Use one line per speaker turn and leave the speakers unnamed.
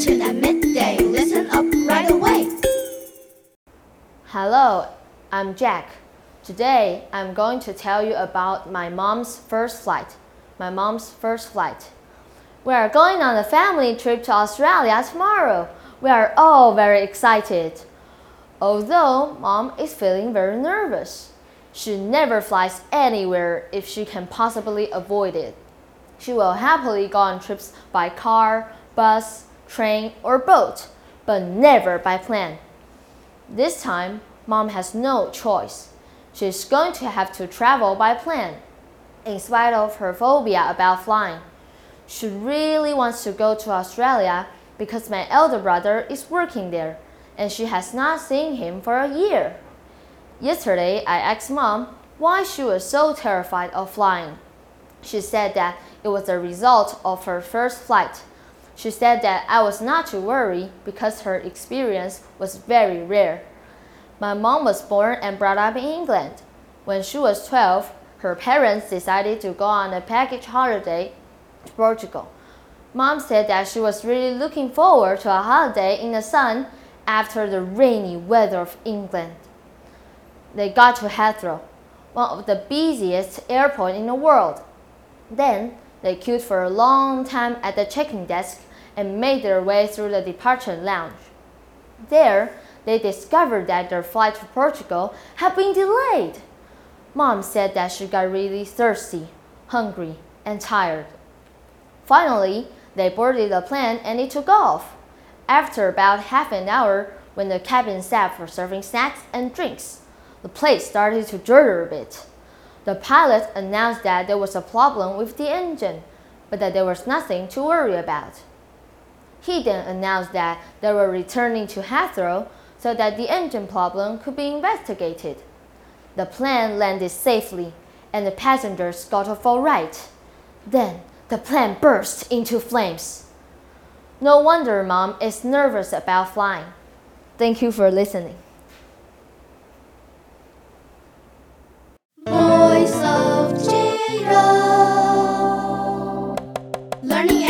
attention at midday. Listen up right away. Hello, I'm Jack. Today, I'm going to tell you about my mom's first flight. My mom's first flight. We are going on a family trip to Australia tomorrow. We are all very excited. Although mom is feeling very nervous. She never flies anywhere if she can possibly avoid it. She will happily go on trips by car, bus, train, or boat, but never by plane. This time, mom has no choice. She's going to have to travel by plane, in spite of her phobia about flying. She really wants to go to Australia because my elder brother is working there and she has not seen him for a year. Yesterday, I asked mom why she was so terrified of flying. She said that it was a result of her first flight. She said that I was not to worry because her experience was very rare. My mom was born and brought up in England. When she was 12, her parents decided to go on a package holiday to Portugal. Mom said that she was really looking forward to a holiday in the sun after the rainy weather of England. They got to Heathrow, one of the busiest airports in the world. Then they queued for a long time at the check-in desk and made their way through the departure lounge. There, they discovered that their flight to Portugal had been delayed. Mom said that she got really thirsty, hungry, and tired. Finally, they boarded the plane and it took off. After about half an hour, when the cabin staff were serving snacks and drinks, the plane started to judder a bit. The pilot announced that there was a problem with the engine, but that there was nothing to worry about. He then announced that they were returning to Heathrow so that the engine problem could be investigated. The plane landed safely, and the passengers got off all right. Then the plane burst into flames. No wonder mom is nervous about flying. Thank you for listening. Voice of Jiro. Learning